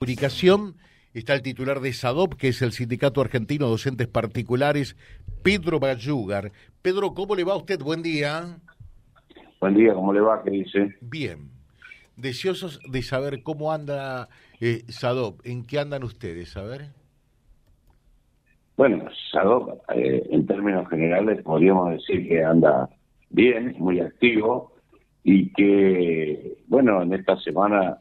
comunicación está el titular de SADOP, que es el Sindicato Argentino de Docentes Particulares, Pedro Bayugar. Pedro, ¿cómo le va a usted? Buen día. Buen día, ¿cómo le va? ¿Qué dice? Bien. Deseosos de saber cómo anda eh, SADOP, ¿en qué andan ustedes? A ver. Bueno, SADOP, eh, en términos generales, podríamos decir que anda bien, muy activo, y que, bueno, en esta semana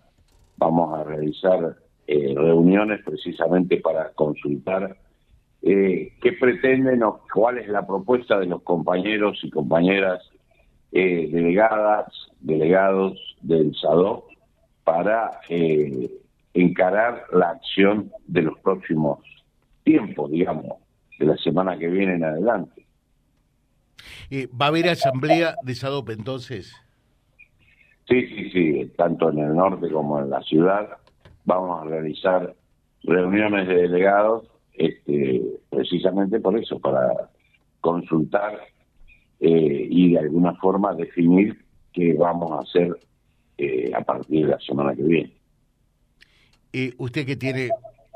vamos a realizar eh, reuniones precisamente para consultar eh, qué pretenden o cuál es la propuesta de los compañeros y compañeras eh, delegadas, delegados del SADO para encarar la acción de los próximos tiempos, digamos, de la semana que viene en adelante. ¿Va a haber asamblea de SADOP entonces? Sí, sí, sí, tanto en el norte como en la ciudad vamos a realizar reuniones de delegados este, precisamente por eso, para consultar eh, y de alguna forma definir qué vamos a hacer eh, a partir de la semana que viene. Y usted que tiene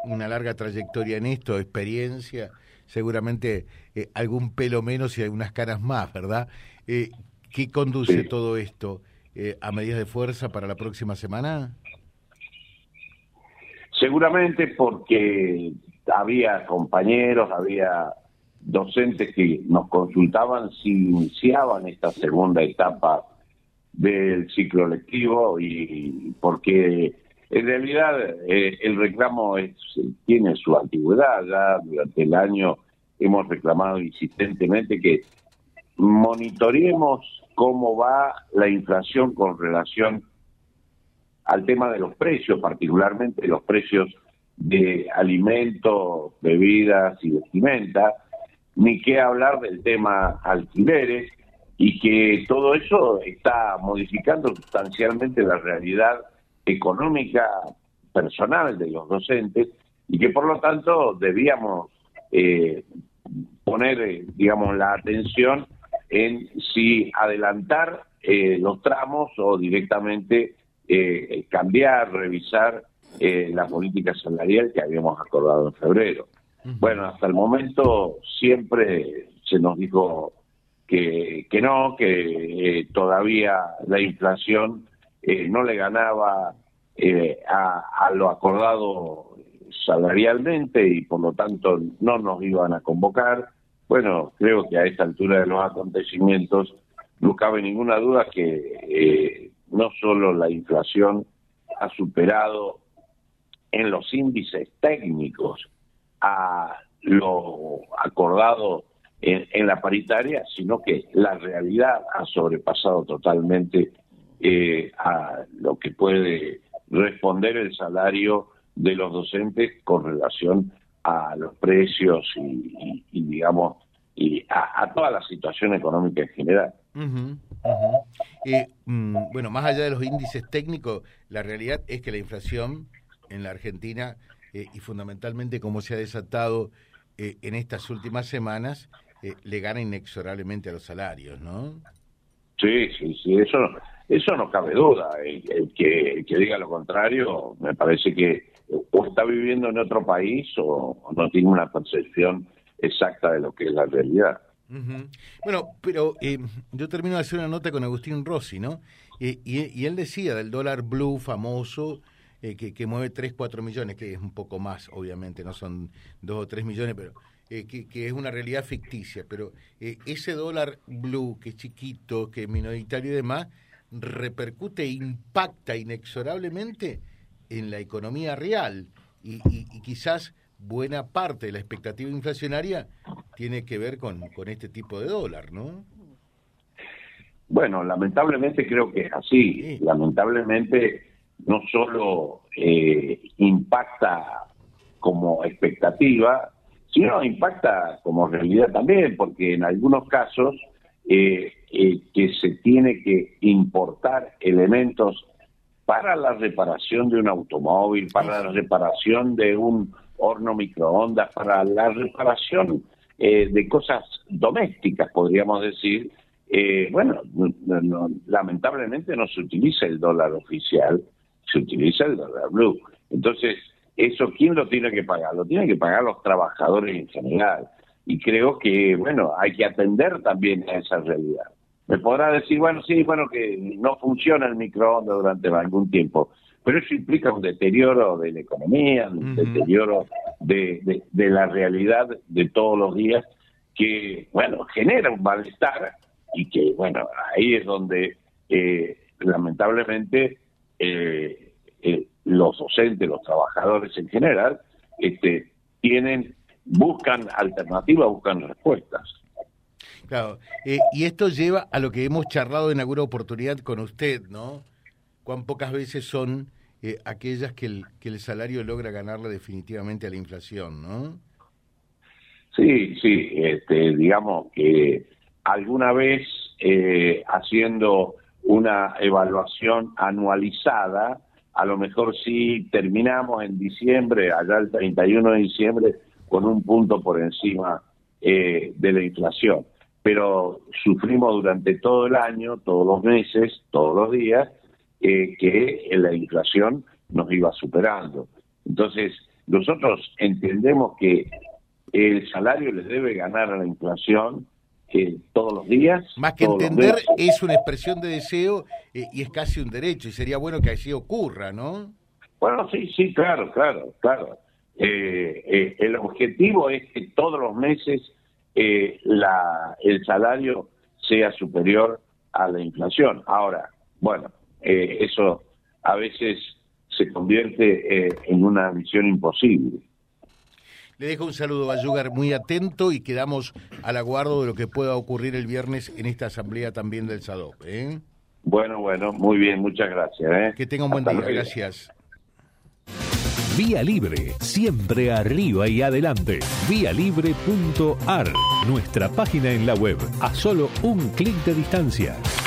una larga trayectoria en esto, experiencia, seguramente eh, algún pelo menos y algunas caras más, ¿verdad? ¿Qué conduce todo esto a medidas de fuerza para la próxima semana? Seguramente porque había compañeros, había docentes que nos consultaban si iniciaban esta segunda etapa del ciclo lectivo y porque en realidad eh, el reclamo es, tiene su antigüedad, ya durante el año hemos reclamado insistentemente que monitoreemos cómo va la inflación con relación al tema de los precios, particularmente los precios de alimentos, bebidas y vestimenta, ni qué hablar del tema alquileres, y que todo eso está modificando sustancialmente la realidad económica personal de los docentes y que por lo tanto debíamos eh, poner, eh, digamos, la atención en si adelantar eh, los tramos o directamente eh, cambiar, revisar eh, la política salarial que habíamos acordado en febrero. Bueno, hasta el momento siempre se nos dijo que, que no, que eh, todavía la inflación eh, no le ganaba a, a lo acordado salarialmente y por lo tanto no nos iban a convocar. Bueno, creo que a esta altura de los acontecimientos no cabe ninguna duda que no solo la inflación ha superado en los índices técnicos a lo acordado en, la paritaria, sino que la realidad ha sobrepasado totalmente eh, a lo que puede responder el salario de los docentes con relación a los precios y, digamos, y a, toda la situación económica en general. Eh, mm, bueno, más allá de los índices técnicos, la realidad es que la inflación en la Argentina eh, y fundamentalmente como se ha desatado eh, en estas últimas semanas, le gana inexorablemente a los salarios, ¿no? Sí, sí, sí, eso, eso no cabe duda. El, que, que diga lo contrario, me parece que o está viviendo en otro país o no tiene una percepción exacta de lo que es la realidad. Bueno, pero eh, yo termino de hacer una nota con Agustín Rossi, ¿no? y, él decía del dólar blue famoso, eh, que, que, mueve 3, 4 millones, que es un poco más, obviamente, no son 2 o 3 millones, pero eh, que, que, es una realidad ficticia. Pero ese dólar blue, que es chiquito, que es minoritario y demás, repercute e impacta inexorablemente en la economía real. y, y quizás buena parte de la expectativa inflacionaria tiene que ver con, con este tipo de dólar, ¿no? Bueno, lamentablemente creo que es así. Lamentablemente no solo eh, impacta como expectativa, sino impacta como realidad también, porque en algunos casos eh, eh, que se tiene que importar elementos para la reparación de un automóvil, para la reparación de un horno microondas, para la reparación eh, de cosas domésticas, podríamos decir, eh, bueno, lamentablemente no se utiliza el dólar oficial, se utiliza el dólar blue. Entonces, eso ¿quién lo tiene que pagar? Lo tienen que pagar los trabajadores en general. Y creo que, bueno, hay que atender también a esa realidad. Me podrá decir, bueno, sí, bueno, que no funciona el microondas durante algún tiempo, pero eso implica un deterioro de la economía, un deterioro de, de, la realidad de todos los días que, bueno, genera un malestar y que, bueno, ahí es donde eh, lamentablemente eh, eh, los docentes, los trabajadores en general, este, tienen, buscan alternativas, buscan respuestas. Claro, y esto lleva a lo que hemos charlado en alguna oportunidad con usted, ¿no? Cuán pocas veces son aquellas que el, que el salario logra ganarle definitivamente a la inflación, ¿no? Sí, sí, este, digamos que alguna vez eh, haciendo una evaluación anualizada, a lo mejor sí terminamos en diciembre, allá el 31 de diciembre, con un punto por encima eh, de la inflación. Pero sufrimos durante todo el año, todos los meses, todos los días, eh, que la inflación nos iba superando. Entonces, nosotros entendemos que el salario les debe ganar a la inflación eh, todos los días. Más que entender, es una expresión de deseo eh, y es casi un derecho, y sería bueno que así ocurra, ¿no? Bueno, sí, sí, claro, claro, claro. Eh, el objetivo es que todos los meses la, el salario sea superior a la inflación. Ahora, bueno, eso a veces se convierte en una misión imposible. Le dejo un saludo a Yugar muy atento y quedamos al aguardo de lo que pueda ocurrir el viernes en esta asamblea también del SADOP. ¿eh? Bueno, bueno, muy bien, muchas gracias. ¿eh? Que tenga un buen día, gracias. Vía Libre, siempre arriba y adelante. Vialibre.ar, nuestra página en la web, a solo un clic de distancia